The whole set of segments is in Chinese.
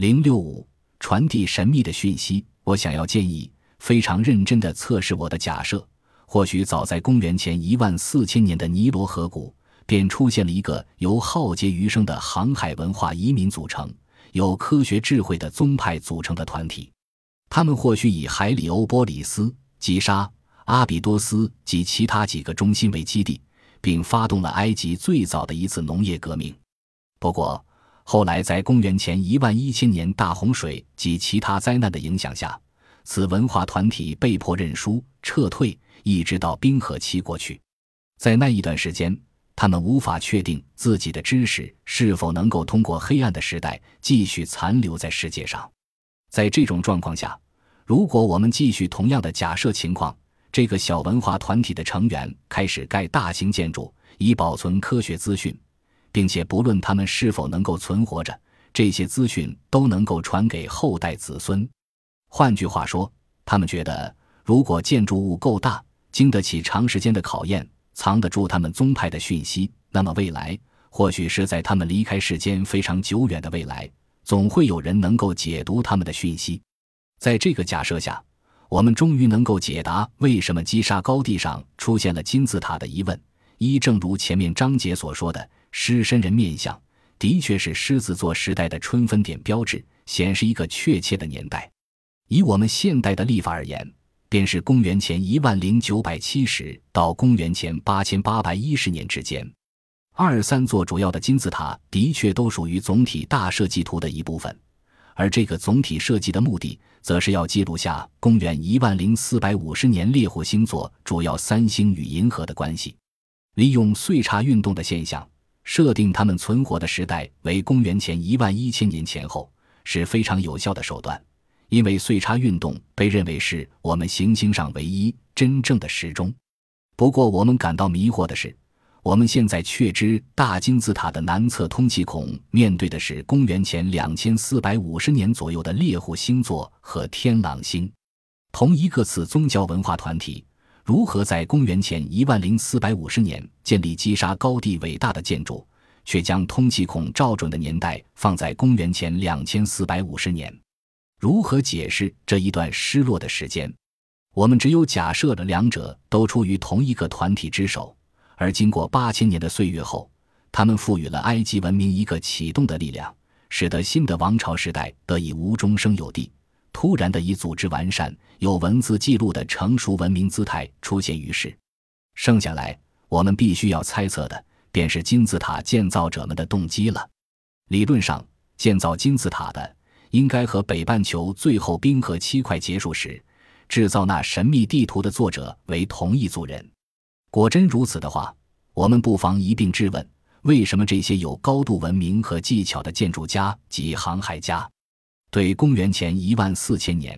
零六五传递神秘的讯息。我想要建议非常认真的测试我的假设。或许早在公元前一万四千年的尼罗河谷，便出现了一个由浩劫余生的航海文化移民组成、有科学智慧的宗派组成的团体。他们或许以海里欧波里斯、吉沙、阿比多斯及其他几个中心为基地，并发动了埃及最早的一次农业革命。不过，后来，在公元前一万一千年大洪水及其他灾难的影响下，此文化团体被迫认输撤退，一直到冰河期过去。在那一段时间，他们无法确定自己的知识是否能够通过黑暗的时代继续残留在世界上。在这种状况下，如果我们继续同样的假设情况，这个小文化团体的成员开始盖大型建筑以保存科学资讯。并且不论他们是否能够存活着，这些资讯都能够传给后代子孙。换句话说，他们觉得，如果建筑物够大，经得起长时间的考验，藏得住他们宗派的讯息，那么未来，或许是在他们离开世间非常久远的未来，总会有人能够解读他们的讯息。在这个假设下，我们终于能够解答为什么击杀高地上出现了金字塔的疑问。一，正如前面章节所说的。狮身人面像的确是狮子座时代的春分点标志，显示一个确切的年代。以我们现代的历法而言，便是公元前一万零九百七十到公元前八千八百一十年之间。二三座主要的金字塔的确都属于总体大设计图的一部分，而这个总体设计的目的，则是要记录下公元一万零四百五十年猎户星座主要三星与银河的关系，利用岁差运动的现象。设定他们存活的时代为公元前一万一千年前后是非常有效的手段，因为岁差运动被认为是我们行星上唯一真正的时钟。不过，我们感到迷惑的是，我们现在确知大金字塔的南侧通气孔面对的是公元前两千四百五十年左右的猎户星座和天狼星，同一个次宗教文化团体。如何在公元前一万零四百五十年建立击杀高地伟大的建筑，却将通气孔照准的年代放在公元前两千四百五十年？如何解释这一段失落的时间？我们只有假设了两者都出于同一个团体之手，而经过八千年的岁月后，他们赋予了埃及文明一个启动的力量，使得新的王朝时代得以无中生有地。突然的以组织完善、有文字记录的成熟文明姿态出现于世，剩下来我们必须要猜测的，便是金字塔建造者们的动机了。理论上，建造金字塔的应该和北半球最后冰河期快结束时制造那神秘地图的作者为同一组人。果真如此的话，我们不妨一并质问：为什么这些有高度文明和技巧的建筑家及航海家？对公元前一万四千年，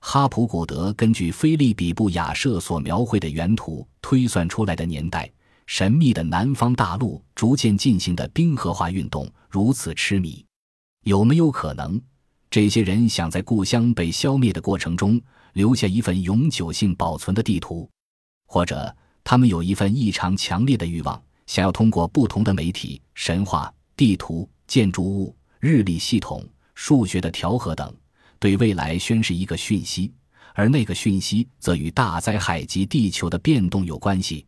哈普古德根据菲利比布亚舍所描绘的原图推算出来的年代，神秘的南方大陆逐渐进行的冰河化运动如此痴迷，有没有可能，这些人想在故乡被消灭的过程中留下一份永久性保存的地图，或者他们有一份异常强烈的欲望，想要通过不同的媒体、神话、地图、建筑物、日历系统。数学的调和等，对未来宣示一个讯息，而那个讯息则与大灾害及地球的变动有关系。